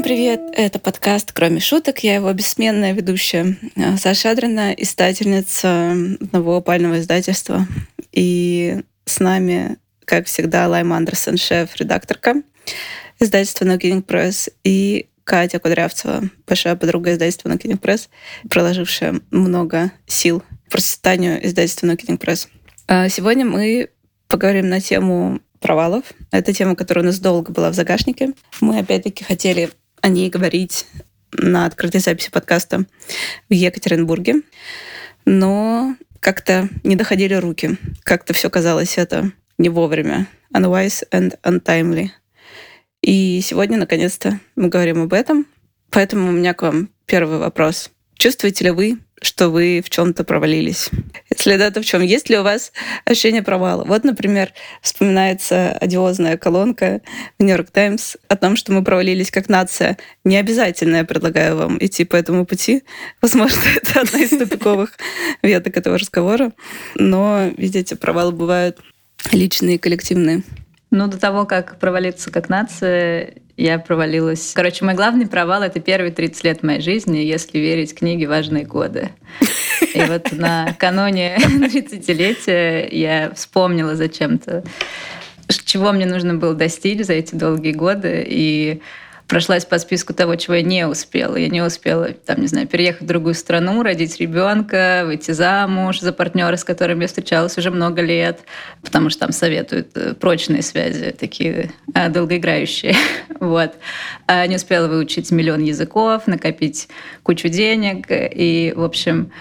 Всем привет! Это подкаст «Кроме шуток». Я его бессменная ведущая э, Саша Адрина, издательница одного опального издательства. И с нами, как всегда, Лайм Андерсон, шеф-редакторка издательства No Kidding Press, и Катя Кудрявцева, большая подруга издательства No Kidding Press, проложившая много сил в процветанию издательства No Kidding Press. Сегодня мы поговорим на тему провалов. Это тема, которая у нас долго была в загашнике. Мы опять-таки хотели о ней говорить на открытой записи подкаста в Екатеринбурге, но как-то не доходили руки. Как-то все казалось это не вовремя. Unwise and untimely. И сегодня, наконец-то, мы говорим об этом. Поэтому у меня к вам первый вопрос. Чувствуете ли вы, что вы в чем-то провалились? Если да, то в чем? Есть ли у вас ощущение провала? Вот, например, вспоминается одиозная колонка в Нью-Йорк Таймс о том, что мы провалились как нация. Не обязательно я предлагаю вам идти по этому пути. Возможно, это одна из тупиковых веток этого разговора. Но, видите, провалы бывают личные коллективные. Ну, до того, как провалиться как нация, я провалилась. Короче, мой главный провал — это первые 30 лет моей жизни, если верить книге «Важные годы». И вот на каноне 30-летия я вспомнила зачем-то, чего мне нужно было достичь за эти долгие годы, и прошлась по списку того, чего я не успела. Я не успела, там, не знаю, переехать в другую страну, родить ребенка, выйти замуж за партнера, с которым я встречалась уже много лет, потому что там советуют э, прочные связи, такие э, долгоиграющие. Вот. А не успела выучить миллион языков, накопить кучу денег. И, в общем,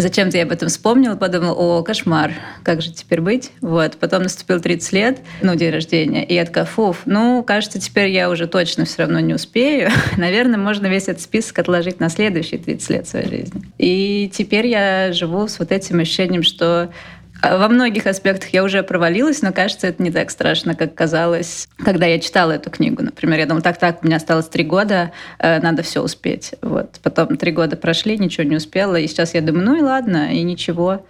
Зачем-то я об этом вспомнила, подумала, о, кошмар, как же теперь быть? Вот. Потом наступил 30 лет, ну, день рождения, и я такая, фуф, ну, кажется, теперь я уже точно все равно не успею. Наверное, можно весь этот список отложить на следующие 30 лет своей жизни. И теперь я живу с вот этим ощущением, что во многих аспектах я уже провалилась, но кажется, это не так страшно, как казалось, когда я читала эту книгу. Например, я думала, так-так, у меня осталось три года, э, надо все успеть. Вот. Потом три года прошли, ничего не успела, и сейчас я думаю, ну и ладно, и ничего.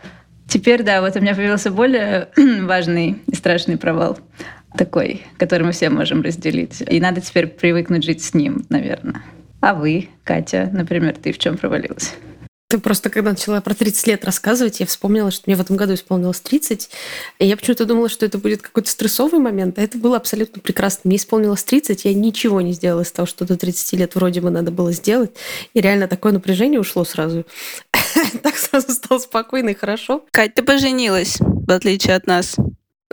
Теперь, да, вот у меня появился более важный и страшный провал такой, который мы все можем разделить. И надо теперь привыкнуть жить с ним, наверное. А вы, Катя, например, ты в чем провалилась? Ты просто, когда начала про 30 лет рассказывать, я вспомнила, что мне в этом году исполнилось 30, и я почему-то думала, что это будет какой-то стрессовый момент, а это было абсолютно прекрасно. Мне исполнилось 30, я ничего не сделала из того, что до 30 лет вроде бы надо было сделать, и реально такое напряжение ушло сразу. Так сразу стало спокойно и хорошо. Кать, ты поженилась, в отличие от нас.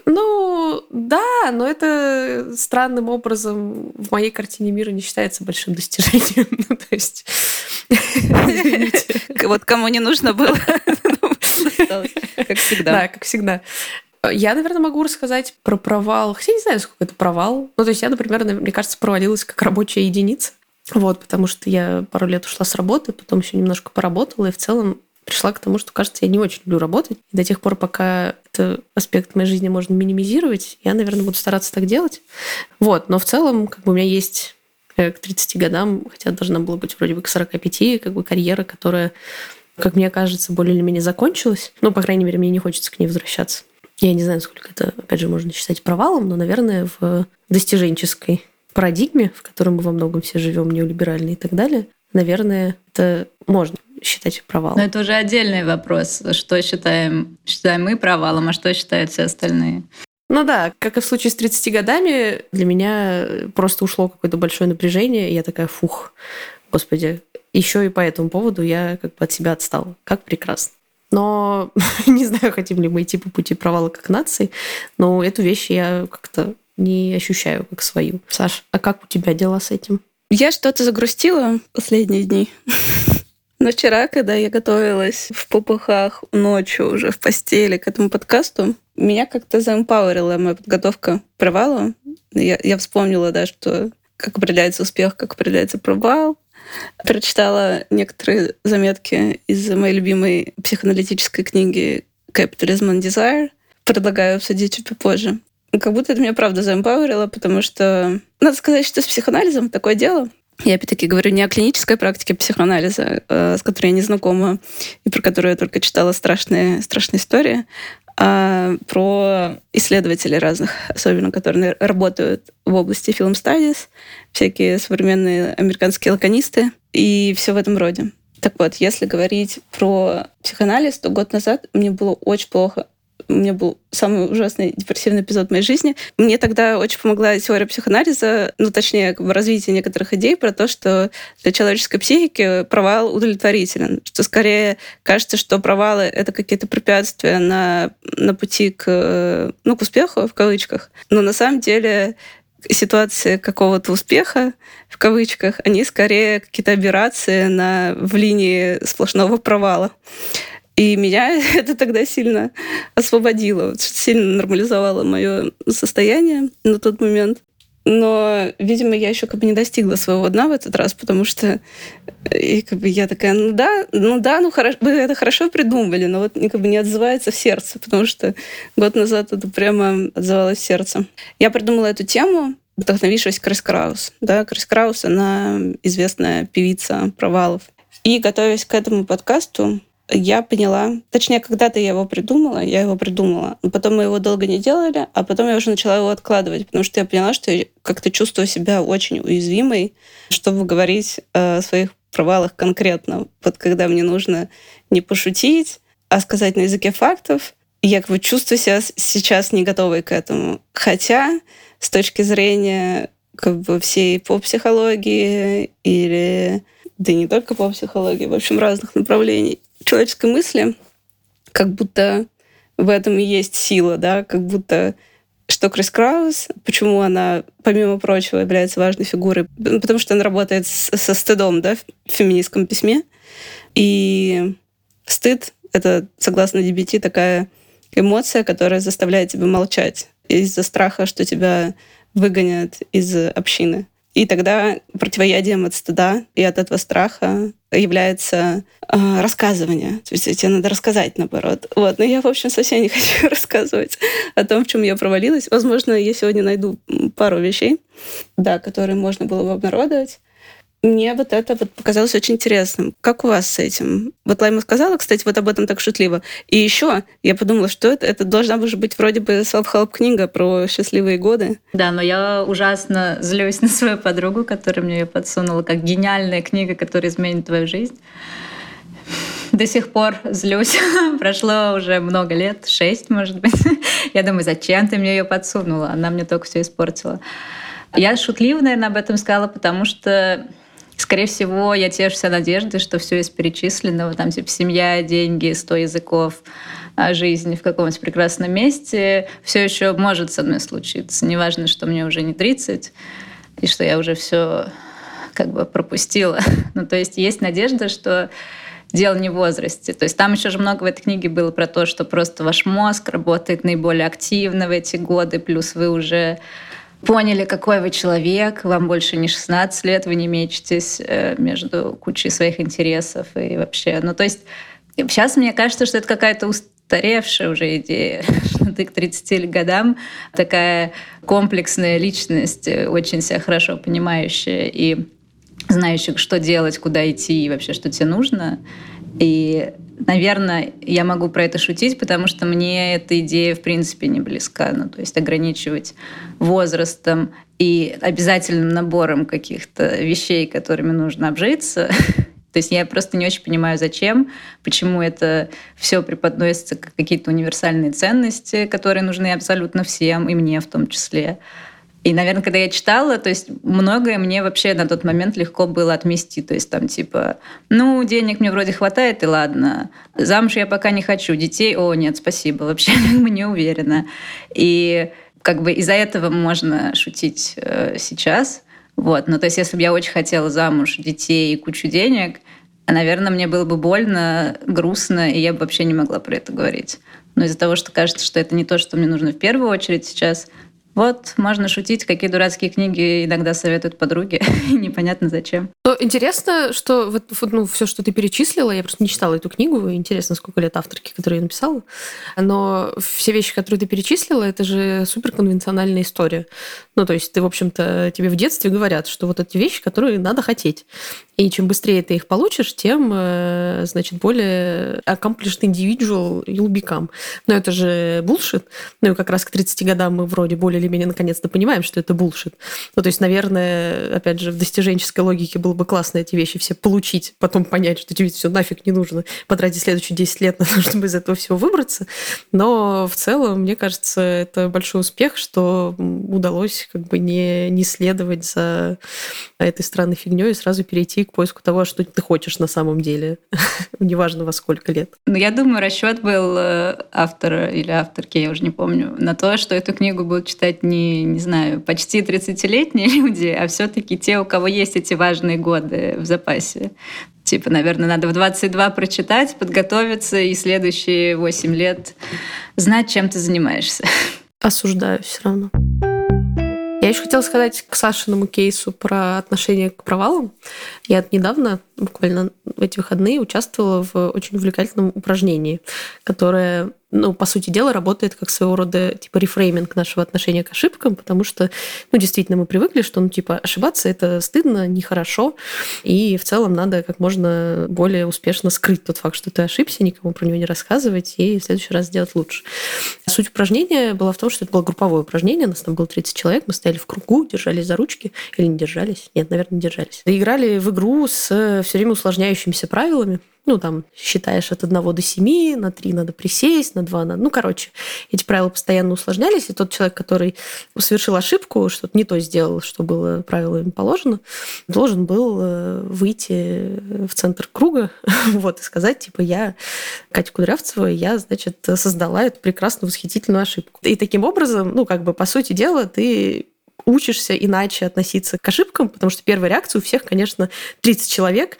Ну, да, но это странным образом в моей картине мира не считается большим достижением. ну, то есть... Вот кому не нужно было. Как всегда. Да, как всегда. Я, наверное, могу рассказать про провал. Хотя не знаю, сколько это провал. Ну, то есть я, например, мне кажется, провалилась как рабочая единица. Вот, потому что я пару лет ушла с работы, потом еще немножко поработала, и в целом пришла к тому, что, кажется, я не очень люблю работать. И до тех пор, пока этот аспект моей жизни можно минимизировать, я, наверное, буду стараться так делать. Вот, но в целом, как бы у меня есть э, к 30 годам, хотя должна была быть вроде бы к 45, как бы карьера, которая, как мне кажется, более или менее закончилась. Ну, по крайней мере, мне не хочется к ней возвращаться. Я не знаю, сколько это, опять же, можно считать провалом, но, наверное, в достиженческой парадигме, в которой мы во многом все живем, неолиберальной и так далее, наверное, это можно считать провалом. Но это уже отдельный вопрос. Что считаем, считаем мы провалом, а что считают все остальные? Ну да, как и в случае с 30 годами, для меня просто ушло какое-то большое напряжение, и я такая, фух, господи, еще и по этому поводу я как бы от себя отстала. Как прекрасно. Но не знаю, хотим ли мы идти по пути провала как нации, но эту вещь я как-то не ощущаю как свою. Саш, а как у тебя дела с этим? Я что-то загрустила последние дни. Но вчера, когда я готовилась в попыхах ночью уже в постели к этому подкасту, меня как-то заэмпауэрила моя подготовка к провалу. Я, я вспомнила, да, что как определяется успех, как определяется провал. Прочитала некоторые заметки из моей любимой психоаналитической книги «Capitalism and Desire». Предлагаю обсудить чуть попозже. Как будто это меня правда заэмпауэрило, потому что надо сказать, что с психоанализом такое дело. Я опять-таки говорю не о клинической практике психоанализа, э, с которой я не знакома и про которую я только читала страшные, страшные истории, а про исследователей разных, особенно которые работают в области film studies, всякие современные американские лаконисты и все в этом роде. Так вот, если говорить про психоанализ, то год назад мне было очень плохо у меня был самый ужасный депрессивный эпизод в моей жизни. Мне тогда очень помогла теория психоанализа, ну, точнее, как бы развитие некоторых идей про то, что для человеческой психики провал удовлетворителен. Что скорее кажется, что провалы — это какие-то препятствия на, на пути к, ну, к успеху, в кавычках. Но на самом деле ситуации какого-то успеха, в кавычках, они скорее какие-то операции на, в линии сплошного провала. И меня это тогда сильно освободило, сильно нормализовало мое состояние на тот момент. Но, видимо, я еще как бы не достигла своего дна в этот раз, потому что и как бы я такая, ну да, ну да, ну хорошо, вы это хорошо придумали, но вот как бы не отзывается в сердце, потому что год назад это прямо отзывалось в сердце. Я придумала эту тему, вдохновившись Крис Краус. Да, Крис Краус, она известная певица провалов. И готовясь к этому подкасту, я поняла, точнее, когда-то я его придумала, я его придумала, но потом мы его долго не делали, а потом я уже начала его откладывать, потому что я поняла, что я как-то чувствую себя очень уязвимой, чтобы говорить о своих провалах конкретно. Вот когда мне нужно не пошутить, а сказать на языке фактов, я как бы чувствую себя сейчас не готовой к этому. Хотя с точки зрения как бы всей по психологии или да не только по психологии, в общем, разных направлений человеческой мысли, как будто в этом и есть сила, да, как будто что Крис Краус, почему она, помимо прочего, является важной фигурой, потому что она работает с, со стыдом, да, в феминистском письме. И стыд — это, согласно DBT, такая эмоция, которая заставляет тебя молчать из-за страха, что тебя выгонят из общины. И тогда противоядием от стыда и от этого страха является э, рассказывание. То есть тебе надо рассказать, наоборот. Вот. Но я, в общем, совсем не хочу рассказывать о том, в чем я провалилась. Возможно, я сегодня найду пару вещей, да, которые можно было бы обнародовать. Мне вот это вот показалось очень интересным. Как у вас с этим? Вот Лайма сказала, кстати, вот об этом так шутливо. И еще я подумала, что это, это должна уже быть вроде бы self-help книга про счастливые годы. Да, но я ужасно злюсь на свою подругу, которая мне ее подсунула, как гениальная книга, которая изменит твою жизнь. До сих пор злюсь. Прошло уже много лет, шесть, может быть. я думаю, зачем ты мне ее подсунула? Она мне только все испортила. Я шутливо, наверное, об этом сказала, потому что Скорее всего, я тешусь надеждой, что все из перечисленного, там, типа, семья, деньги, сто языков, а, жизнь в каком-то прекрасном месте, все еще может со мной случиться. Неважно, что мне уже не 30, и что я уже все как бы пропустила. ну, то есть есть надежда, что дело не в возрасте. То есть там еще же много в этой книге было про то, что просто ваш мозг работает наиболее активно в эти годы, плюс вы уже поняли, какой вы человек, вам больше не 16 лет, вы не мечетесь э, между кучей своих интересов и вообще. Ну, то есть сейчас мне кажется, что это какая-то устаревшая уже идея, что ты к 30 годам такая комплексная личность, э, очень себя хорошо понимающая и знающая, что делать, куда идти и вообще, что тебе нужно. И Наверное, я могу про это шутить, потому что мне эта идея в принципе не близка. Ну, то есть ограничивать возрастом и обязательным набором каких-то вещей, которыми нужно обжиться. То есть я просто не очень понимаю, зачем, почему это все преподносится как какие-то универсальные ценности, которые нужны абсолютно всем, и мне в том числе. И, наверное, когда я читала, то есть многое мне вообще на тот момент легко было отмести. То есть там типа, ну, денег мне вроде хватает, и ладно. Замуж я пока не хочу. Детей, о, нет, спасибо, вообще не уверена. И как бы из-за этого можно шутить э, сейчас. Вот. Ну, то есть если бы я очень хотела замуж, детей и кучу денег, наверное, мне было бы больно, грустно, и я бы вообще не могла про это говорить. Но из-за того, что кажется, что это не то, что мне нужно в первую очередь сейчас – Вот, можно шутить, какие дурацкие книги иногда советуют подруги. Непонятно зачем. Но интересно, что вот, ну, все, что ты перечислила, я просто не читала эту книгу, интересно, сколько лет авторки, которую я написала, но все вещи, которые ты перечислила, это же суперконвенциональная история. Ну, то есть ты, в общем-то, тебе в детстве говорят, что вот эти вещи, которые надо хотеть. И чем быстрее ты их получишь, тем, э, значит, более accomplished individual you'll become. Но это же булшит. Ну и как раз к 30 годам мы вроде более или менее наконец-то понимаем, что это булшит. Ну то есть, наверное, опять же, в достиженческой логике было бы классно эти вещи все получить, потом понять, что тебе все нафиг не нужно, потратить следующие 10 лет на то, чтобы из этого всего выбраться. Но в целом, мне кажется, это большой успех, что удалось как бы не, не следовать за этой странной фигней и сразу перейти к поиску того, что ты хочешь на самом деле, неважно во сколько лет. Ну, я думаю, расчет был э, автора или авторки, я уже не помню, на то, что эту книгу будут читать не, не знаю, почти 30-летние люди, а все таки те, у кого есть эти важные годы в запасе. Типа, наверное, надо в 22 прочитать, подготовиться и следующие 8 лет знать, чем ты занимаешься. Осуждаю все равно. Я еще хотела сказать к Сашиному кейсу про отношение к провалам. Я недавно, буквально в эти выходные, участвовала в очень увлекательном упражнении, которое ну, по сути дела, работает как своего рода типа рефрейминг нашего отношения к ошибкам, потому что, ну, действительно, мы привыкли, что, ну, типа, ошибаться это стыдно, нехорошо, и в целом надо как можно более успешно скрыть тот факт, что ты ошибся, никому про него не рассказывать, и в следующий раз сделать лучше. Суть упражнения была в том, что это было групповое упражнение, нас там было 30 человек, мы стояли в кругу, держались за ручки, или не держались? Нет, наверное, не держались. Играли в игру с все время усложняющимися правилами, ну, там, считаешь от 1 до 7, на 3 надо присесть, на 2 надо... Ну, короче, эти правила постоянно усложнялись, и тот человек, который совершил ошибку, что-то не то сделал, что было правилами положено, должен был э, выйти в центр круга вот, и сказать, типа, я Катя Кудрявцева, я, значит, создала эту прекрасную, восхитительную ошибку. И таким образом, ну, как бы, по сути дела, ты учишься иначе относиться к ошибкам, потому что первая реакция у всех, конечно, 30 человек.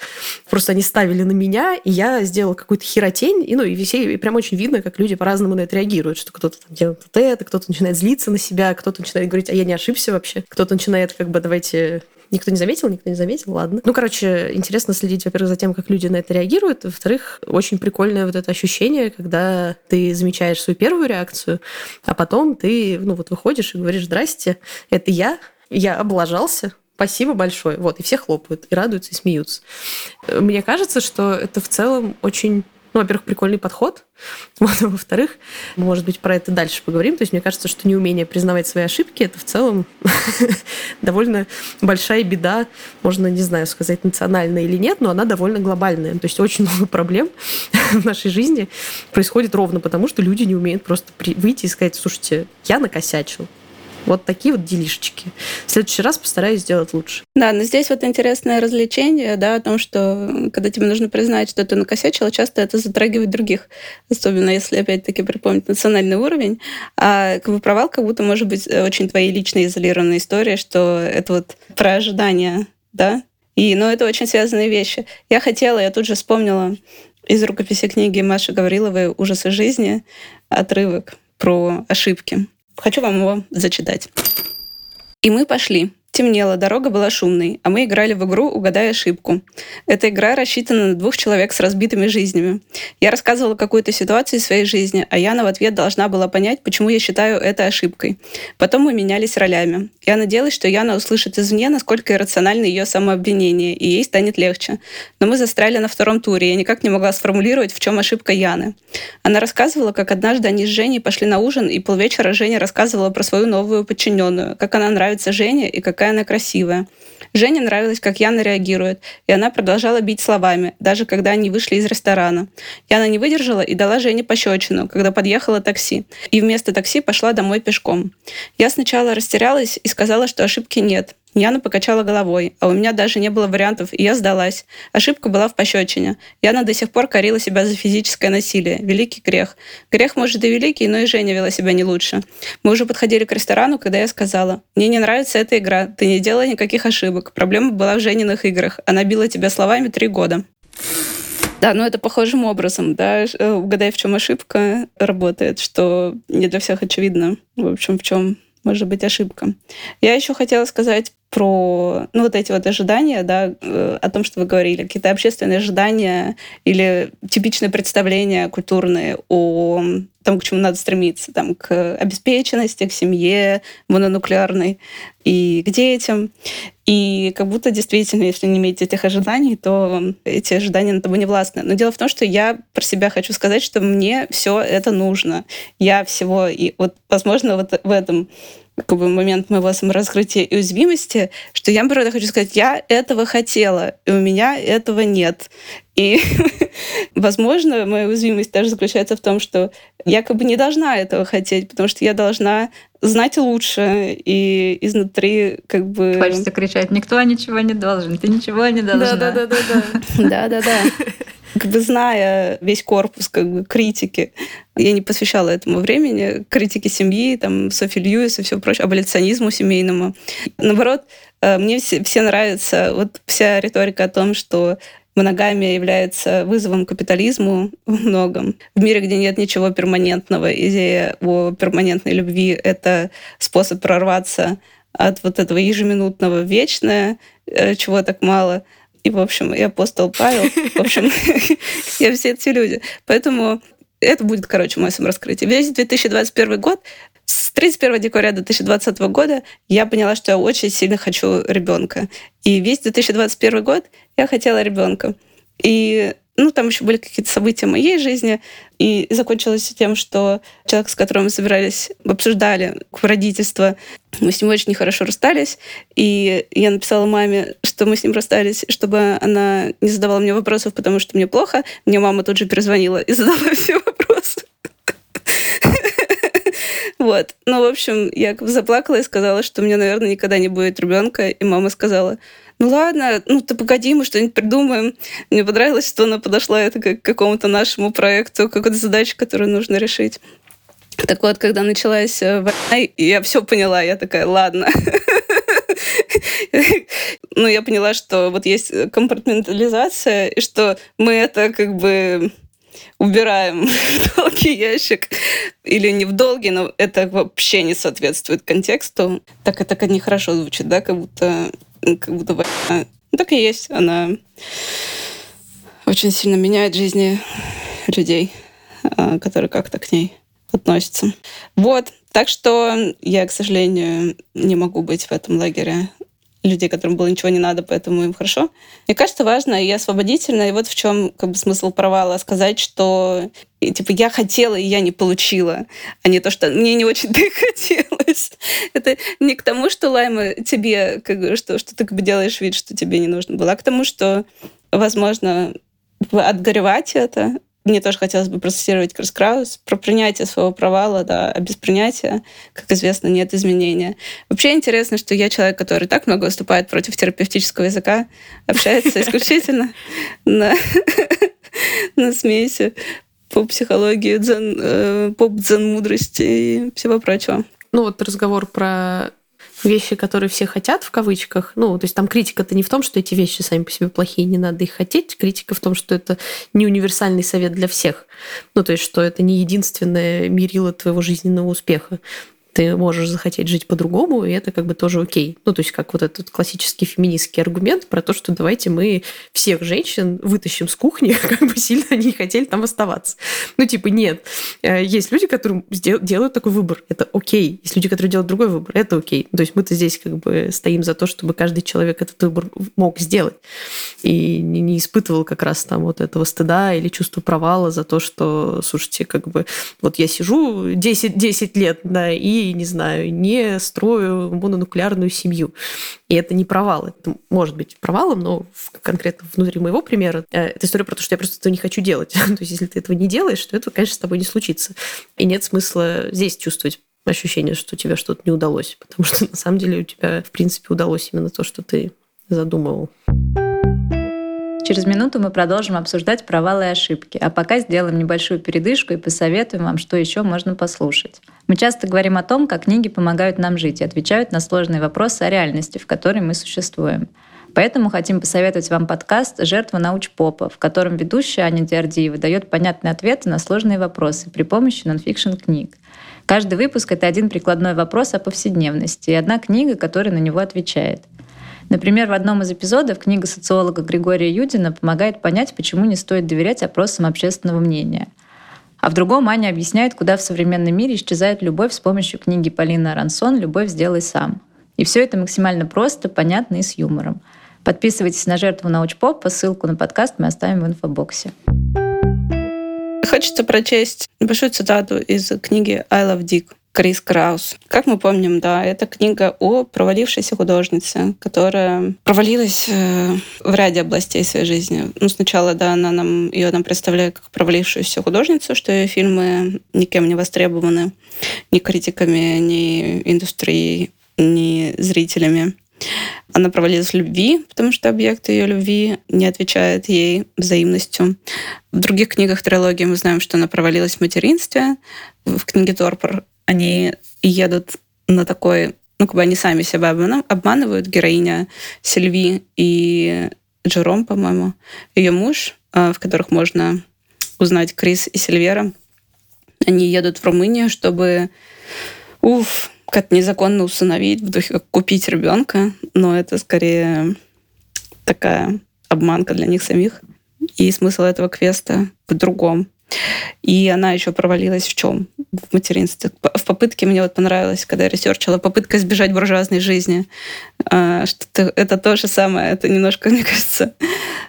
Просто они ставили на меня, и я сделала какую-то херотень, и, ну, и все, и прям очень видно, как люди по-разному на это реагируют, что кто-то там делает вот это, кто-то начинает злиться на себя, кто-то начинает говорить, а я не ошибся вообще, кто-то начинает как бы давайте Никто не заметил, никто не заметил, ладно. Ну, короче, интересно следить, во-первых, за тем, как люди на это реагируют, во-вторых, очень прикольное вот это ощущение, когда ты замечаешь свою первую реакцию, а потом ты, ну, вот выходишь и говоришь, здрасте, это я, я облажался, Спасибо большое. Вот, и все хлопают, и радуются, и смеются. Мне кажется, что это в целом очень ну, во-первых, прикольный подход. Вот, а во-вторых, может быть, про это дальше поговорим. То есть мне кажется, что неумение признавать свои ошибки это в целом довольно большая беда. Можно, не знаю, сказать, национальная или нет, но она довольно глобальная. То есть очень много проблем в нашей жизни происходит ровно потому, что люди не умеют просто выйти и сказать, слушайте, я накосячил, вот такие вот делишечки. В следующий раз постараюсь сделать лучше. Да, но здесь вот интересное развлечение, да, о том, что когда тебе нужно признать, что ты накосячила, часто это затрагивает других. Особенно если, опять-таки, припомнить национальный уровень. А как бы провал как будто может быть очень твоей личной изолированной историей, что это вот про ожидания, да, и, ну, это очень связанные вещи. Я хотела, я тут же вспомнила из рукописи книги Маши Гавриловой «Ужасы жизни» отрывок про ошибки. Хочу вам его зачитать. И мы пошли. Темнело, дорога была шумной, а мы играли в игру «Угадай ошибку». Эта игра рассчитана на двух человек с разбитыми жизнями. Я рассказывала какую-то ситуацию из своей жизни, а Яна в ответ должна была понять, почему я считаю это ошибкой. Потом мы менялись ролями. Я надеялась, что Яна услышит извне, насколько иррационально ее самообвинение, и ей станет легче. Но мы застряли на втором туре, я никак не могла сформулировать, в чем ошибка Яны. Она рассказывала, как однажды они с Женей пошли на ужин, и полвечера Женя рассказывала про свою новую подчиненную, как она нравится Жене и какая она красивая. Жене нравилось, как Яна реагирует, и она продолжала бить словами, даже когда они вышли из ресторана. Яна не выдержала и дала Жене пощечину, когда подъехало такси, и вместо такси пошла домой пешком. Я сначала растерялась и сказала, что ошибки нет, Яна покачала головой, а у меня даже не было вариантов, и я сдалась. Ошибка была в пощечине. Яна до сих пор корила себя за физическое насилие. Великий грех. Грех, может, и великий, но и Женя вела себя не лучше. Мы уже подходили к ресторану, когда я сказала, «Мне не нравится эта игра. Ты не делай никаких ошибок. Проблема была в Жениных играх. Она била тебя словами три года». Да, ну это похожим образом, да, угадай, в чем ошибка работает, что не для всех очевидно, в общем, в чем может быть ошибка. Я еще хотела сказать про ну, вот эти вот ожидания, да, э, о том, что вы говорили, какие-то общественные ожидания или типичные представления культурные о том, к чему надо стремиться, там, к обеспеченности, к семье мононуклеарной и к детям. И как будто действительно, если не иметь этих ожиданий, то эти ожидания на тобой не властны. Но дело в том, что я про себя хочу сказать, что мне все это нужно. Я всего, и вот, возможно, вот в этом как бы момент моего самораскрытия и уязвимости, что я, правда, хочу сказать, я этого хотела, и у меня этого нет. И, возможно, моя уязвимость даже заключается в том, что я как бы не должна этого хотеть, потому что я должна знать лучше и изнутри как бы... Хочется кричать, никто ничего не должен, ты ничего не должна. Да-да-да. Да-да-да как бы зная весь корпус как бы, критики, я не посвящала этому времени, критике семьи, там, Софи Льюис и все прочее, аболиционизму семейному. Наоборот, э, мне все, все нравится вот вся риторика о том, что моногамия является вызовом капитализму в многом. В мире, где нет ничего перманентного, идея о перманентной любви — это способ прорваться от вот этого ежеминутного вечное, э, чего так мало — и, в общем, и апостол Павел. В общем, я все эти люди. Поэтому это будет, короче, мой самораскрытие. Весь 2021 год, с 31 декабря 2020 года я поняла, что я очень сильно хочу ребенка. И весь 2021 год я хотела ребенка. И ну, там еще были какие-то события моей жизни, и закончилось тем, что человек, с которым мы собирались, обсуждали родительство, мы с ним очень нехорошо расстались, и я написала маме, что мы с ним расстались, чтобы она не задавала мне вопросов, потому что мне плохо. Мне мама тут же перезвонила и задала все вопросы. Вот. Ну, в общем, я заплакала и сказала, что у меня, наверное, никогда не будет ребенка. И мама сказала, ну ладно, ну ты погоди, мы что-нибудь придумаем. Мне понравилось, что она подошла это к какому-то нашему проекту, какой-то задаче, которую нужно решить. Так вот, когда началась э, война, я все поняла, я такая, ладно. Ну, я поняла, что вот есть компартментализация, и что мы это как бы убираем в долгий ящик. Или не в долгий, но это вообще не соответствует контексту. Так это нехорошо звучит, да, как будто как будто война. Ну, так и есть. Она очень сильно меняет жизни людей, а, которые как-то к ней относятся. Вот. Так что я, к сожалению, не могу быть в этом лагере людей, которым было ничего не надо, поэтому им хорошо. Мне кажется, важно и освободительно, и вот в чем как бы смысл провала сказать, что и, типа я хотела, и я не получила, а не то, что мне не очень-то и хотелось. Это не к тому, что Лайма тебе, как, что, что ты как бы делаешь вид, что тебе не нужно было, а к тому, что, возможно, отгоревать это, мне тоже хотелось бы процессировать Крис Краус про принятие своего провала, да, а без принятия, как известно, нет изменения. Вообще интересно, что я человек, который так много выступает против терапевтического языка, общается исключительно на, смеси по психологии, э, поп-дзен-мудрости и всего прочего. Ну вот разговор про вещи, которые все хотят, в кавычках. Ну, то есть там критика-то не в том, что эти вещи сами по себе плохие, не надо их хотеть. Критика в том, что это не универсальный совет для всех. Ну, то есть, что это не единственное мерило твоего жизненного успеха ты можешь захотеть жить по-другому, и это как бы тоже окей. Ну, то есть как вот этот классический феминистский аргумент про то, что давайте мы всех женщин вытащим с кухни, как бы сильно они не хотели там оставаться. Ну, типа, нет. Э, есть люди, которые делают такой выбор, это окей. Есть люди, которые делают другой выбор, это окей. То есть мы-то здесь как бы стоим за то, чтобы каждый человек этот выбор мог сделать. И не испытывал как раз там вот этого стыда или чувства провала за то, что, слушайте, как бы вот я сижу 10, 10 лет, да, и не знаю, не строю мононуклеарную семью. И это не провал. Это может быть провалом, но конкретно внутри моего примера э, это история про то, что я просто этого не хочу делать. то есть если ты этого не делаешь, то это, конечно, с тобой не случится. И нет смысла здесь чувствовать ощущение, что тебе что-то не удалось, потому что на самом деле у тебя, в принципе, удалось именно то, что ты задумывал. Через минуту мы продолжим обсуждать провалы и ошибки, а пока сделаем небольшую передышку и посоветуем вам, что еще можно послушать. Мы часто говорим о том, как книги помогают нам жить и отвечают на сложные вопросы о реальности, в которой мы существуем. Поэтому хотим посоветовать вам подкаст «Жертва научпопа», в котором ведущая Аня Диардиева дает понятные ответы на сложные вопросы при помощи нонфикшн книг. Каждый выпуск — это один прикладной вопрос о повседневности и одна книга, которая на него отвечает. Например, в одном из эпизодов книга социолога Григория Юдина помогает понять, почему не стоит доверять опросам общественного мнения. А в другом Аня объясняет, куда в современном мире исчезает любовь с помощью книги Полины Арансон «Любовь сделай сам». И все это максимально просто, понятно и с юмором. Подписывайтесь на «Жертву научпоп», по ссылку на подкаст мы оставим в инфобоксе. Хочется прочесть небольшую цитату из книги «I love Dick». Крис Краус. Как мы помним, да, это книга о провалившейся художнице, которая провалилась э, в ряде областей своей жизни. Ну, сначала, да, она нам, ее нам представляет как провалившуюся художницу, что ее фильмы никем не востребованы, ни критиками, ни индустрией, ни зрителями. Она провалилась в любви, потому что объект ее любви не отвечает ей взаимностью. В других книгах трилогии мы знаем, что она провалилась в материнстве. В книге Торпор они едут на такой, ну, как бы они сами себя обманывают, героиня Сильви и Джером, по-моему, ее муж, а, в которых можно узнать Крис и Сильвера. Они едут в Румынию, чтобы, уф, как незаконно усыновить, в духе как купить ребенка, но это скорее такая обманка для них самих. И смысл этого квеста в другом. И она еще провалилась в чем? В материнстве. В попытке мне вот понравилось, когда я ресерчила, попытка избежать буржуазной жизни. А, что это то же самое. Это немножко, мне кажется,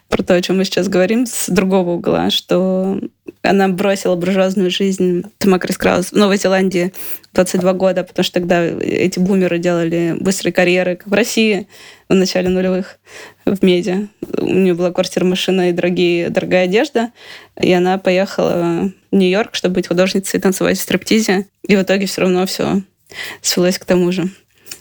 про то, о чем мы сейчас говорим, с другого угла, что она бросила буржуазную жизнь. Тома Крис Краус в Новой Зеландии 22 года, потому что тогда эти бумеры делали быстрые карьеры, как в России в начале нулевых в медиа. У нее была квартира, машина и дорогие, дорогая одежда. И она поехала в Нью-Йорк, чтобы быть художницей и танцевать в стриптизе. И в итоге все равно все свелось к тому же,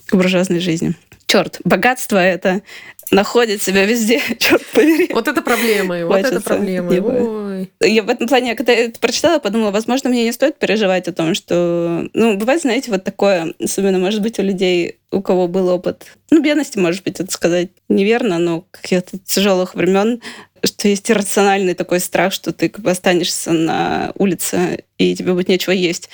к буржуазной жизни. Черт, богатство это находит себя везде, черт побери. Вот это проблемы, вот это проблемы. Ой. Я в этом плане, когда я это прочитала, подумала, возможно, мне не стоит переживать о том, что... Ну, бывает, знаете, вот такое, особенно, может быть, у людей, у кого был опыт, ну, бедности, может быть, это сказать неверно, но каких-то тяжелых времен, что есть иррациональный такой страх, что ты как бы останешься на улице, и тебе будет нечего есть.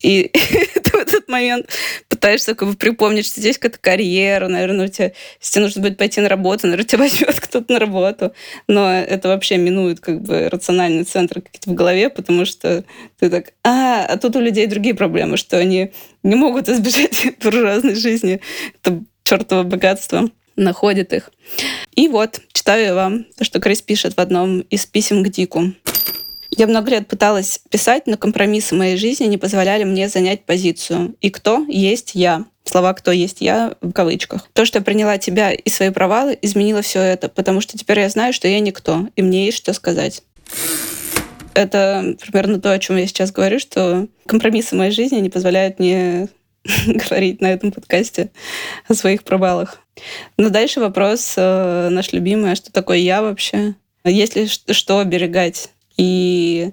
И в этот момент пытаешься как бы припомнить, что здесь какая-то карьера, наверное, у тебя, если тебе нужно будет пойти на работу, наверное, тебя возьмет кто-то на работу. Но это вообще минует как бы рациональный центр какие-то в голове, потому что ты так, а, а тут у людей другие проблемы, что они не могут избежать буржуазной жизни. Это чертово богатство находит их. И вот, читаю вам то, что Крис пишет в одном из писем к Дику. Я много лет пыталась писать, но компромиссы моей жизни не позволяли мне занять позицию. И кто есть я? Слова «кто есть я» в кавычках. То, что я приняла тебя и свои провалы, изменило все это, потому что теперь я знаю, что я никто, и мне есть что сказать. Это примерно то, о чем я сейчас говорю, что компромиссы моей жизни не позволяют мне говорить на этом подкасте о своих провалах. Но дальше вопрос э, наш любимый, а что такое я вообще? Есть ли что оберегать? И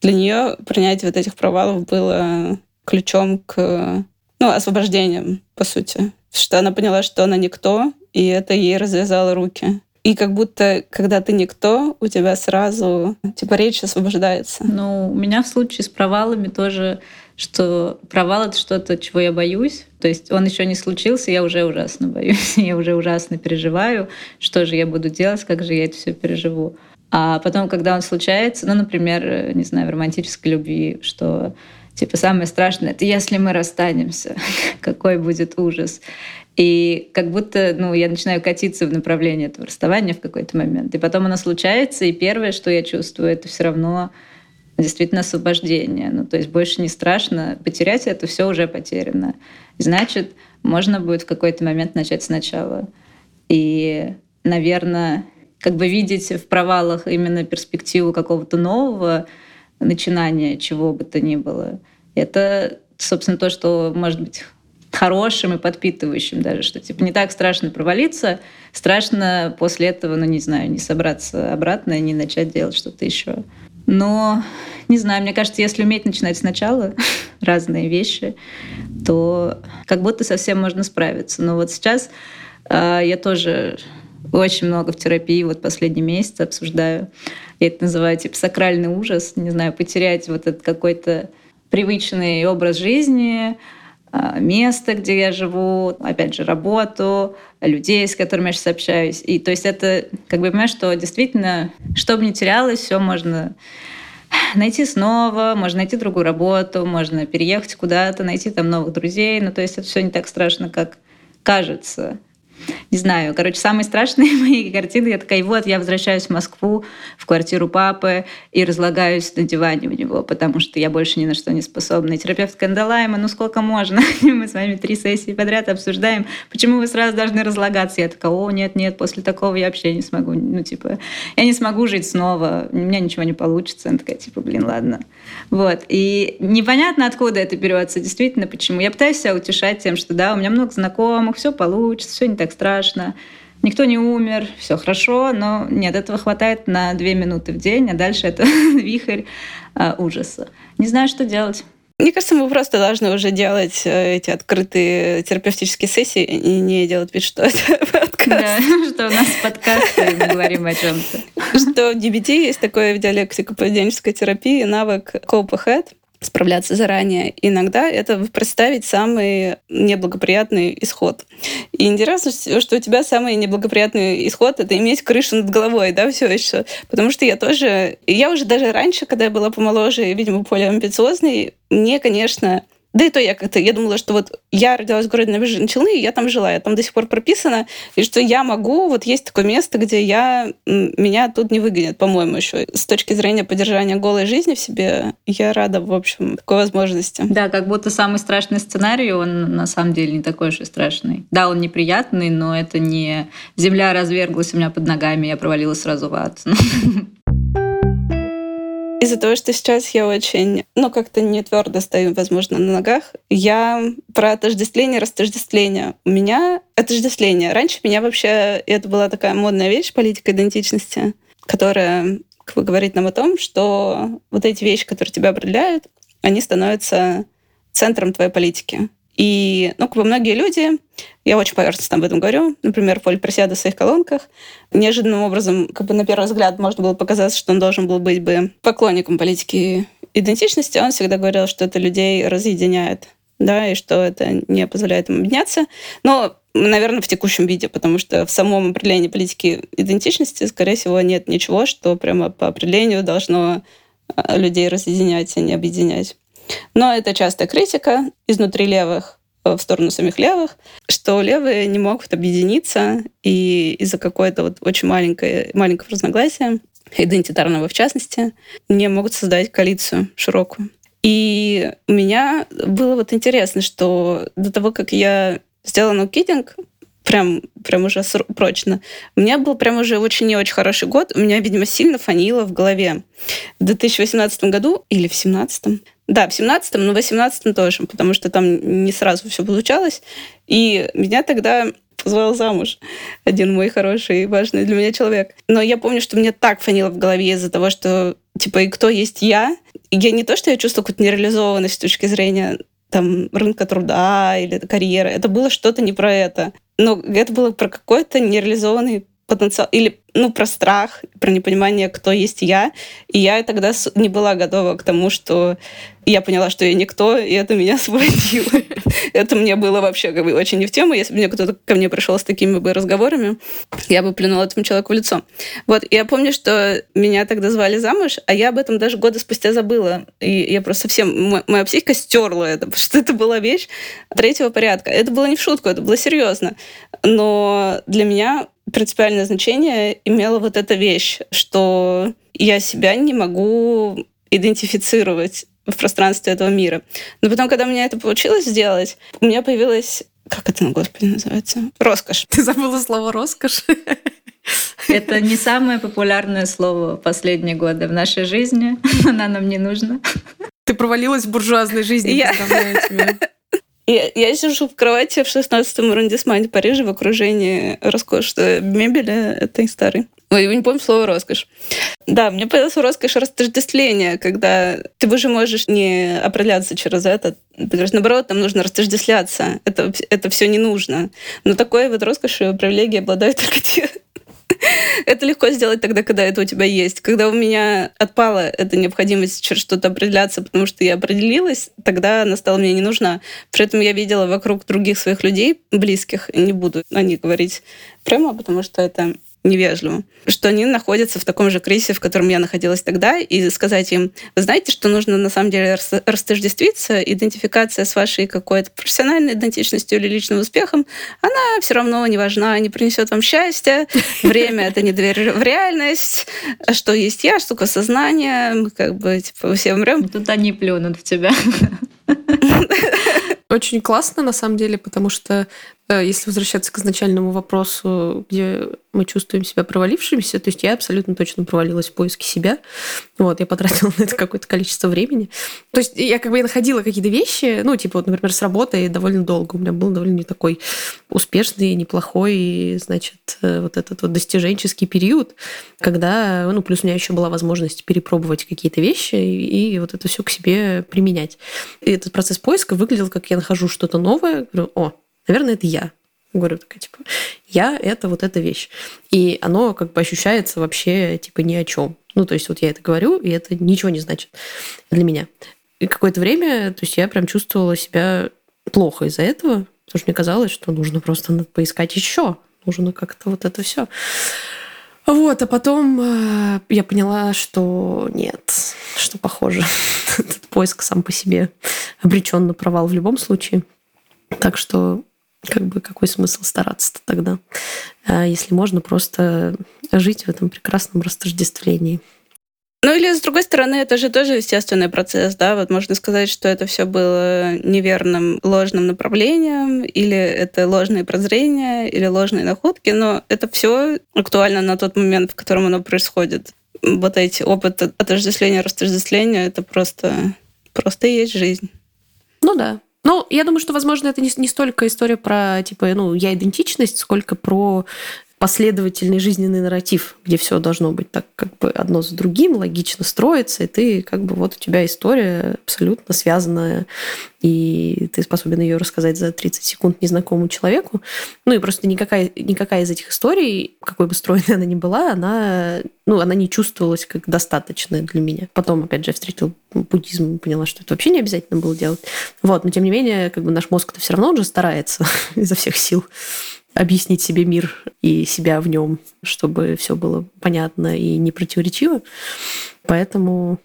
для нее принятие вот этих провалов было ключом к ну, освобождением, по сути. Что она поняла, что она никто, и это ей развязало руки. И как будто, когда ты никто, у тебя сразу, типа, речь освобождается. Ну, у меня в случае с провалами тоже, что провал — это что-то, чего я боюсь. То есть он еще не случился, я уже ужасно боюсь, я уже ужасно переживаю, что же я буду делать, как же я это все переживу. А потом, когда он случается, ну, например, не знаю, в романтической любви, что типа самое страшное, это если мы расстанемся, какой будет ужас. И как будто ну, я начинаю катиться в направлении этого расставания в какой-то момент. И потом оно случается, и первое, что я чувствую, это все равно действительно освобождение. Ну, то есть больше не страшно потерять это, все уже потеряно. Значит, можно будет в какой-то момент начать сначала. И, наверное, как бы видеть в провалах именно перспективу какого-то нового начинания, чего бы то ни было. Это, собственно, то, что может быть хорошим и подпитывающим даже, что типа не так страшно провалиться, страшно после этого, ну не знаю, не собраться обратно и не начать делать что-то еще. Но, не знаю, мне кажется, если уметь начинать сначала разные вещи, то как будто совсем можно справиться. Но вот сейчас э, я тоже очень много в терапии вот последний месяц обсуждаю. Я это называю типа сакральный ужас. Не знаю, потерять вот этот какой-то привычный образ жизни, а, место, где я живу, опять же, работу, людей, с которыми я сейчас общаюсь. И то есть это, как бы, понимаешь, что действительно, что бы ни терялось, все можно найти снова, можно найти другую работу, можно переехать куда-то, найти там новых друзей. Ну, то есть это все не так страшно, как кажется не знаю, короче, самые страшные мои картины, я такая, вот, я возвращаюсь в Москву, в квартиру папы и разлагаюсь на диване у него, потому что я больше ни на что не способна. И терапевт Кандалайма, ну сколько можно? Мы с вами три сессии подряд обсуждаем, почему вы сразу должны разлагаться. Я такая, о, нет, нет, после такого я вообще не смогу, ну, типа, я не смогу жить снова, у меня ничего не получится. Она такая, типа, блин, ладно. Вот. И непонятно, откуда это берется, действительно, почему. Я пытаюсь себя утешать тем, что, да, у меня много знакомых, все получится, все не так страшно. Никто не умер, все хорошо, но нет, этого хватает на две минуты в день, а дальше это вихрь а, ужаса. Не знаю, что делать. Мне кажется, мы просто должны уже делать э, эти открытые терапевтические сессии и не делать вид, что это подкаст. Да, что у нас подкаст, и мы говорим о чем то Что в DBT есть такое в диалектико-поведенческой терапии навык cope ahead, справляться заранее. Иногда это представить самый неблагоприятный исход. И интересно, что у тебя самый неблагоприятный исход — это иметь крышу над головой, да, все еще. Потому что я тоже... Я уже даже раньше, когда я была помоложе и, видимо, более амбициозной, мне, конечно, да и то я как-то, я думала, что вот я родилась в городе Набережные Челны, и я там жила, я там до сих пор прописана, и что я могу, вот есть такое место, где я, меня тут не выгонят, по-моему, еще. С точки зрения поддержания голой жизни в себе, я рада, в общем, такой возможности. Да, как будто самый страшный сценарий, он на самом деле не такой уж и страшный. Да, он неприятный, но это не земля разверглась у меня под ногами, я провалилась сразу в ад. Из-за того, что сейчас я очень, ну, как-то не твердо стою, возможно, на ногах, я про отождествление, растождествление. У меня отождествление. Раньше меня вообще, это была такая модная вещь, политика идентичности, которая как бы говорит нам о том, что вот эти вещи, которые тебя определяют, они становятся центром твоей политики. И, ну, как бы многие люди, я очень поверхностно об этом говорю, например, Поль Просяда в своих колонках, неожиданным образом, как бы на первый взгляд можно было показаться, что он должен был быть бы поклонником политики идентичности, он всегда говорил, что это людей разъединяет, да, и что это не позволяет им объединяться. Но, наверное, в текущем виде, потому что в самом определении политики идентичности, скорее всего, нет ничего, что прямо по определению должно а, людей разъединять, а не объединять. Но это частая критика изнутри левых э, в сторону самих левых, что левые не могут объединиться и из-за какой-то вот очень маленькой, маленького разногласия, идентитарного в частности, не могут создать коалицию широкую. И у меня было вот интересно, что до того, как я сделала ноукидинг, прям, прям уже прочно. У меня был прям уже очень не очень хороший год. У меня, видимо, сильно фанило в голове. В 2018 году или в 2017 да, в 17-м, но в 18-м тоже, потому что там не сразу все получалось. И меня тогда позвал замуж один мой хороший и важный для меня человек. Но я помню, что мне так фанило в голове из-за того, что, типа, и кто есть я. Я не то, что я чувствую какую-то нереализованность с точки зрения там рынка труда или карьеры. Это было что-то не про это. Но это было про какой-то нереализованный потенциал или ну, про страх, про непонимание, кто есть я. И я тогда не была готова к тому, что я поняла, что я никто, и это меня освободило. это мне было вообще как бы очень не в тему. Если бы мне кто-то ко мне пришел с такими бы разговорами, я бы плюнула этому человеку в лицо. Вот, я помню, что меня тогда звали замуж, а я об этом даже года спустя забыла. И я просто совсем... Моя психика стерла это, потому что это была вещь третьего порядка. Это было не в шутку, это было серьезно. Но для меня принципиальное значение имела вот эта вещь, что я себя не могу идентифицировать в пространстве этого мира. Но потом, когда у меня это получилось сделать, у меня появилась... Как это, на господи, называется? Роскошь. Ты забыла слово «роскошь»? Это не самое популярное слово последние годы в нашей жизни. Она нам не нужна. Ты провалилась в буржуазной жизни, я... тебя. Я, сижу в кровати в 16-м аррondissement Парижа в окружении роскошной мебели этой старой. Ой, не помню слово «роскошь». Да, мне появилась роскошь растождествления, когда ты уже можешь не определяться через это. Ты говоришь, наоборот, нам нужно растождествляться. Это, это все не нужно. Но такой вот роскошью привилегии обладают только те, Это легко сделать тогда, когда это у тебя есть. Когда у меня отпала эта необходимость через что-то определяться, потому что я определилась, тогда она стала мне не нужна. При этом я видела вокруг других своих людей, близких, не буду о них говорить прямо, потому что это невежливо, что они находятся в таком же кризисе, в котором я находилась тогда, и сказать им, вы знаете, что нужно на самом деле растождествиться, идентификация с вашей какой-то профессиональной идентичностью или личным успехом, она все равно не важна, не принесет вам счастья, время — это не дверь в реальность, что есть я, штука сознания, мы как бы типа все умрем. Тут они плюнут в тебя. Очень классно, на самом деле, потому что если возвращаться к изначальному вопросу, где мы чувствуем себя провалившимися, то есть я абсолютно точно провалилась в поиске себя. Вот, я потратила на это какое-то количество времени. То есть я как бы находила какие-то вещи, ну, типа, вот, например, с работой довольно долго. У меня был довольно такой успешный, неплохой, значит, э, вот этот вот достиженческий период, когда, ну, плюс у меня еще была возможность перепробовать какие-то вещи и, и вот это все к себе применять. И этот процесс поиска выглядел, как я нахожу что-то новое, говорю, о, наверное, это я. Говорю такая, типа, я — это вот эта вещь. И оно как бы ощущается вообще, типа, ни о чем. Ну, то есть вот я это говорю, и это ничего не значит для меня. И какое-то время, то есть я прям чувствовала себя плохо из-за этого, потому что мне казалось, что нужно просто поискать еще, нужно как-то вот это все. Вот, а потом э, я поняла, что нет, что похоже, этот поиск сам по себе обречен на провал в любом случае. Так что как бы какой смысл стараться-то тогда, а если можно просто жить в этом прекрасном растождествлении. Ну или с другой стороны, это же тоже естественный процесс, да, вот можно сказать, что это все было неверным, ложным направлением, или это ложные прозрения, или ложные находки, но это все актуально на тот момент, в котором оно происходит. Вот эти опыт отождествления, растождествления, это просто, просто и есть жизнь. Ну да, ну, я думаю, что, возможно, это не, не столько история про, типа, ну, я идентичность, сколько про последовательный жизненный нарратив, где все должно быть так как бы одно за другим, логично строится, и ты как бы вот у тебя история абсолютно связанная, и ты способен ее рассказать за 30 секунд незнакомому человеку. Ну и просто никакая, никакая из этих историй, какой бы стройной она ни была, она, ну, она не чувствовалась как достаточная для меня. Потом, опять же, я встретила буддизм поняла, что это вообще не обязательно было делать. Вот, но тем не менее, как бы наш мозг-то все равно уже старается изо всех сил объяснить себе мир и себя в нем, чтобы все было понятно и не противоречиво. Поэтому,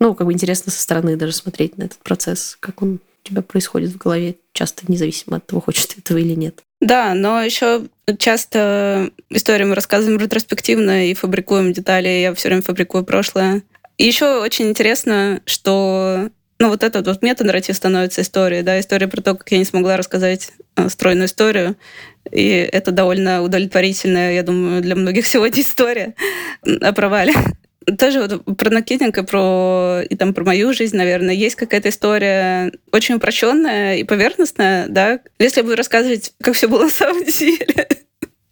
ну, как бы интересно со стороны даже смотреть на этот процесс, как он у тебя происходит в голове, часто независимо от того, хочешь ты этого или нет. Да, но еще часто историю мы рассказываем ретроспективно и фабрикуем детали. Я все время фабрикую прошлое. И еще очень интересно, что ну, вот этот вот метанарратив становится историей, да, история про то, как я не смогла рассказать стройную историю. И это довольно удовлетворительная, я думаю, для многих сегодня история о провале. Тоже вот про накидинг и про, и там про мою жизнь, наверное, есть какая-то история очень упрощенная и поверхностная, да. Если я буду рассказывать, как все было на самом деле,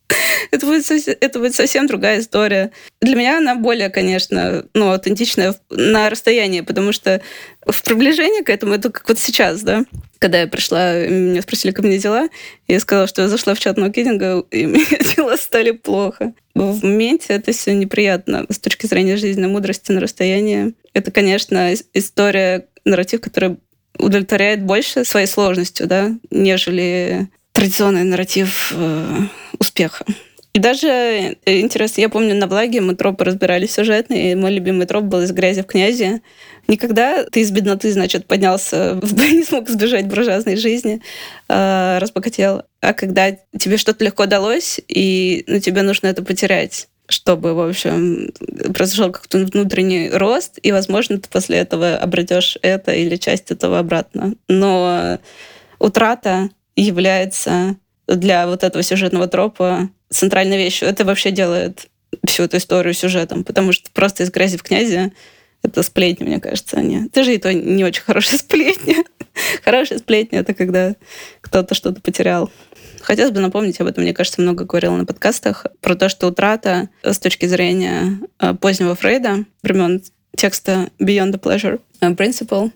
это будет, это будет совсем другая история. Для меня она более, конечно, ну, аутентичная на расстоянии, потому что в приближении к этому, это как вот сейчас, да, когда я пришла, меня спросили, как мне дела, я сказала, что я зашла в чат ноукидинга, и мне дела стали плохо. В моменте это все неприятно с точки зрения жизненной мудрости на расстоянии. Это, конечно, история, нарратив, который удовлетворяет больше своей сложностью, да, нежели традиционный нарратив э, успеха. И даже э, интересно, я помню, на благе мы тропы разбирали сюжетные, и мой любимый троп был из грязи в князе. Никогда ты из бедноты, значит, поднялся, не смог избежать буржуазной жизни, э, разбогател. А когда тебе что-то легко далось, и ну, тебе нужно это потерять чтобы, в общем, произошел какой-то внутренний рост, и, возможно, ты после этого обретешь это или часть этого обратно. Но утрата является для вот этого сюжетного тропа центральной вещью. Это вообще делает всю эту историю сюжетом, потому что просто из грязи в князе это сплетни, мне кажется, они. Ты же и то не очень хорошая сплетня. Хорошая сплетня — это когда кто-то что-то потерял. Хотелось бы напомнить об этом, мне кажется, много говорила на подкастах, про то, что утрата с точки зрения э, позднего Фрейда, времен текста Beyond the Pleasure э, Principle,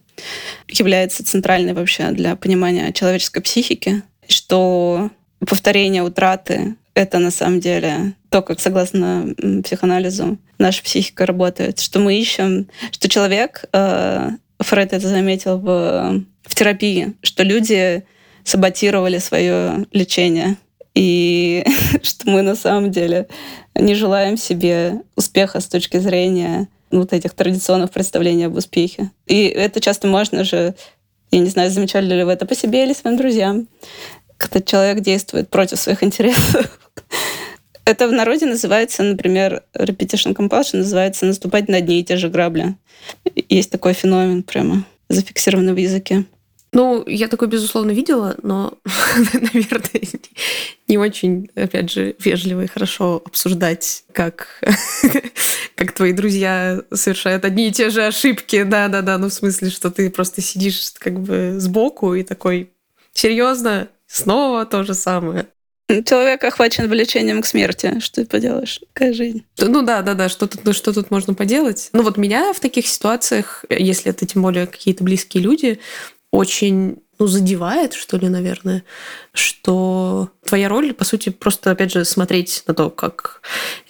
является центральной вообще для понимания человеческой психики, что повторение утраты — это на самом деле то, как согласно психоанализу наша психика работает, что мы ищем, что человек, э, Фред это заметил в, в терапии, что люди саботировали свое лечение, и что мы на самом деле не желаем себе успеха с точки зрения вот этих традиционных представлений об успехе. И это часто можно же, я не знаю, замечали ли вы это по себе или своим друзьям, когда человек действует против своих интересов. Это в народе называется, например, repetition compulsion, называется наступать на одни и те же грабли. Есть такой феномен прямо зафиксированный в языке. Ну, я такое, безусловно, видела, но, наверное, не очень, опять же, вежливо и хорошо обсуждать, как, как твои друзья совершают одни и те же ошибки. Да-да-да, ну в смысле, что ты просто сидишь как бы сбоку и такой, серьезно, снова то же самое. Человек охвачен влечением к смерти. Что ты поделаешь? Какая жизнь? Ну да, да, да. Что тут, ну, что тут можно поделать? Ну вот меня в таких ситуациях, если это тем более какие-то близкие люди, очень ну, задевает, что ли, наверное, что твоя роль, по сути, просто, опять же, смотреть на то, как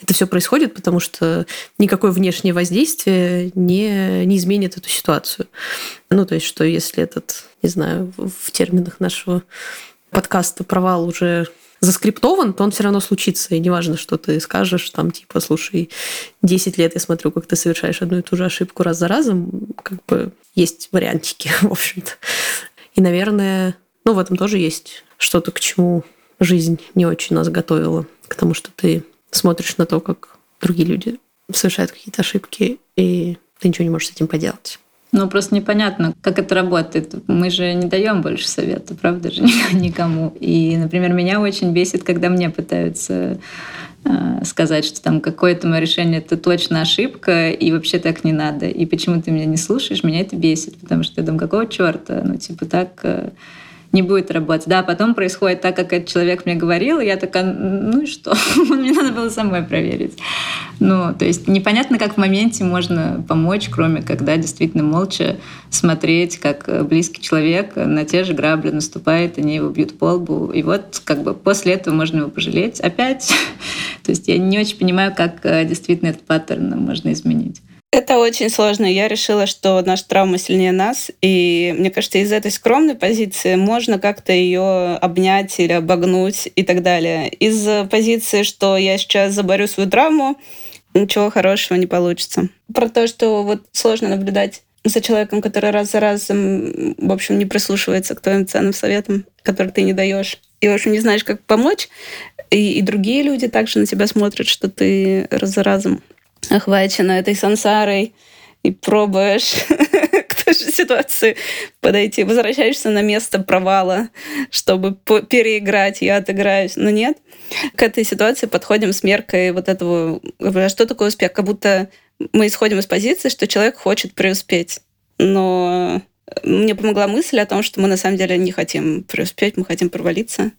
это все происходит, потому что никакое внешнее воздействие не, не изменит эту ситуацию. Ну, то есть, что если этот, не знаю, в терминах нашего подкаста провал уже заскриптован, то он все равно случится. И неважно, что ты скажешь, там, типа, слушай, 10 лет я смотрю, как ты совершаешь одну и ту же ошибку раз за разом, как бы есть вариантики, в общем-то. И, наверное, ну, в этом тоже есть что-то, к чему жизнь не очень нас готовила. К тому, что ты смотришь на то, как другие люди совершают какие-то ошибки, и ты ничего не можешь с этим поделать. Ну, просто непонятно, как это работает. Мы же не даем больше совета, правда же, никому. И, например, меня очень бесит, когда мне пытаются Э, сказать, что там какое-то мое решение это точно ошибка, и вообще так не надо. И почему ты меня не слушаешь, меня это бесит, потому что я думаю, какого черта? Ну, типа, так э, не будет работать. Да, потом происходит так, как этот человек мне говорил, и я такая, ну и что? Мне надо было самой проверить. Ну, то есть непонятно, как в моменте можно помочь, кроме когда действительно молча смотреть, как близкий человек на те же грабли наступает, они его бьют по лбу. И вот как бы после этого можно его пожалеть опять. то есть я не очень понимаю, как э, действительно этот паттерн можно изменить. Это очень сложно. Я решила, что наша травма сильнее нас. И мне кажется, из этой скромной позиции можно как-то ее обнять или обогнуть и так далее. Из позиции, что я сейчас заборю свою травму, ничего хорошего не получится. Про то, что вот сложно наблюдать за человеком, который раз за разом, в общем, не прислушивается к твоим ценным советам, которые ты не даешь. И, в общем, не знаешь, как помочь. И, и другие люди также на тебя смотрят, что ты раз за разом охвачена этой сансарой и пробуешь к той же ситуации подойти, возвращаешься на место провала, чтобы переиграть, я отыграюсь. Но нет, к этой ситуации подходим с меркой вот этого, а что такое успех? Как будто мы исходим из позиции, что человек хочет преуспеть. Но мне помогла мысль о том, что мы на самом деле не хотим преуспеть, мы хотим провалиться.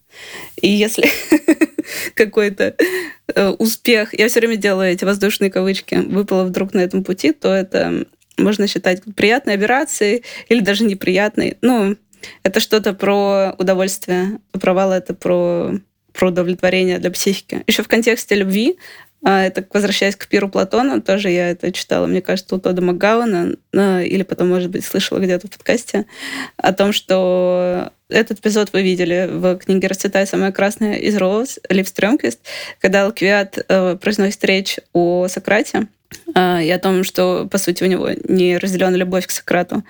И если какой-то э, успех, я все время делаю эти воздушные кавычки, выпало вдруг на этом пути, то это можно считать приятной операцией или даже неприятной. Ну, это что-то про удовольствие. Провал — это про про удовлетворение для психики. Еще в контексте любви а, это возвращаясь к пиру Платона, тоже я это читала, мне кажется, у Тода Макгауна, или потом, может быть, слышала где-то в подкасте, о том, что этот эпизод вы видели в книге «Расцветает самая красная из роз» Лив Стрёмквист, когда Алквиат э, произносит речь о Сократе, и о том, что, по сути, у него не разделена любовь к Сократу.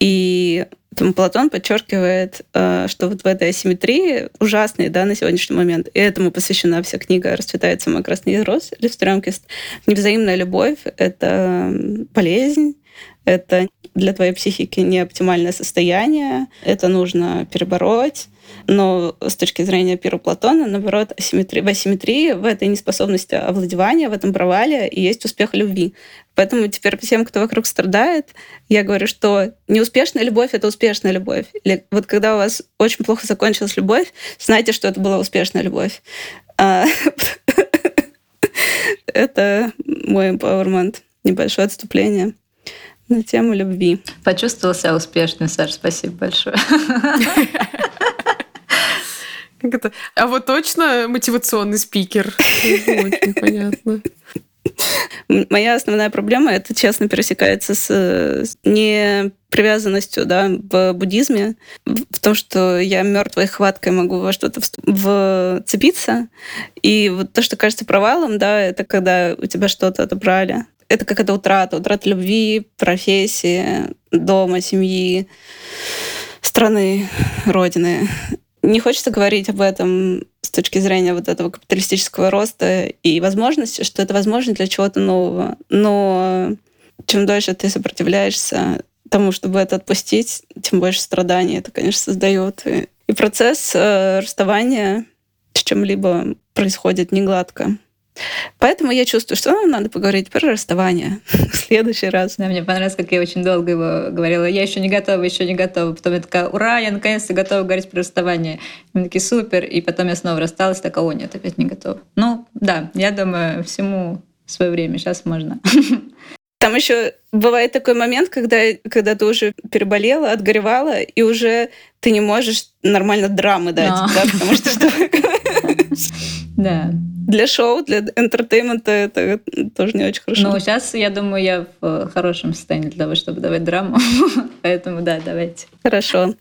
И Поэтому Платон подчеркивает, э, что вот в этой асимметрии ужасной да, на сегодняшний момент, и этому посвящена вся книга «Расцветает сама красный роз» Левстрёмкист, невзаимная любовь — это болезнь, это для твоей психики не оптимальное состояние, это нужно перебороть, но с точки зрения Пира Платона, наоборот, асимметри... в асимметрии, в этой неспособности овладевания, в этом провале и есть успех любви. Поэтому теперь всем, кто вокруг страдает, я говорю, что неуспешная любовь — это успешная любовь. Или вот когда у вас очень плохо закончилась любовь, знайте, что это была успешная любовь. А, это мой empowerment, небольшое отступление на тему любви. Почувствовал себя успешной, Саш, спасибо большое. А вот точно мотивационный спикер? Очень понятно. Моя основная проблема это, честно, пересекается с, с не привязанностью да, в буддизме, в том, что я мертвой хваткой могу во что-то вцепиться. И вот то, что кажется провалом, да, это когда у тебя что-то отобрали. Это как это утрата, утрата любви, профессии, дома, семьи, страны, родины не хочется говорить об этом с точки зрения вот этого капиталистического роста и возможности, что это возможно для чего-то нового. Но чем дольше ты сопротивляешься тому, чтобы это отпустить, тем больше страданий это, конечно, создает. И процесс э, расставания с чем-либо происходит не гладко. Поэтому я чувствую, что нам надо поговорить про расставание в следующий раз. Да, мне понравилось, как я очень долго его говорила. Я еще не готова, еще не готова. Потом я такая, ура, я наконец-то готова говорить про расставание. И мы такие, супер. И потом я снова рассталась, такая, о, нет, опять не готова. Ну, да, я думаю, всему свое время. Сейчас можно. Там еще бывает такой момент, когда, когда ты уже переболела, отгоревала, и уже ты не можешь нормально драмы дать, да, потому что что Да для шоу, для entertainment а это тоже не очень хорошо. Ну, сейчас, я думаю, я в хорошем состоянии для того, чтобы давать драму. Поэтому, да, давайте. Хорошо.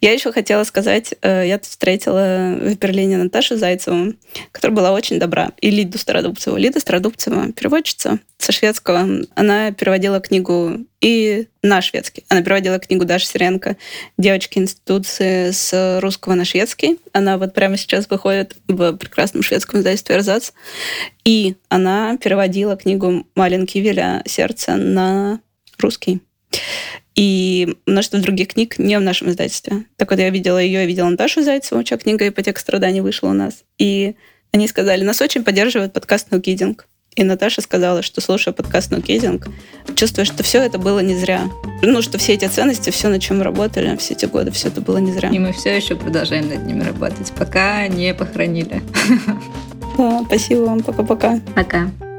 Я еще хотела сказать, э, я встретила в Берлине Наташу Зайцеву, которая была очень добра, и Лиду Стародубцеву. Лида Стародубцева, переводчица со шведского. Она переводила книгу и на шведский. Она переводила книгу Даши Сиренко «Девочки институции» с русского на шведский. Она вот прямо сейчас выходит в прекрасном шведском издательстве «Эрзац». И она переводила книгу «Маленький Виля. Сердце» на русский. И множество других книг не в нашем издательстве. Так вот, я видела ее, я видела Наташу Зайцеву, чья книга «Ипотека страданий» вышла у нас. И они сказали, нас очень поддерживает подкаст «No Kidding». И Наташа сказала, что слушая подкаст «Нокединг», чувствуешь, что все это было не зря. Ну, что все эти ценности, все, на чем работали все эти годы, все это было не зря. И мы все еще продолжаем над ними работать, пока не похоронили. Спасибо вам. Пока-пока. Пока. -пока. Пока.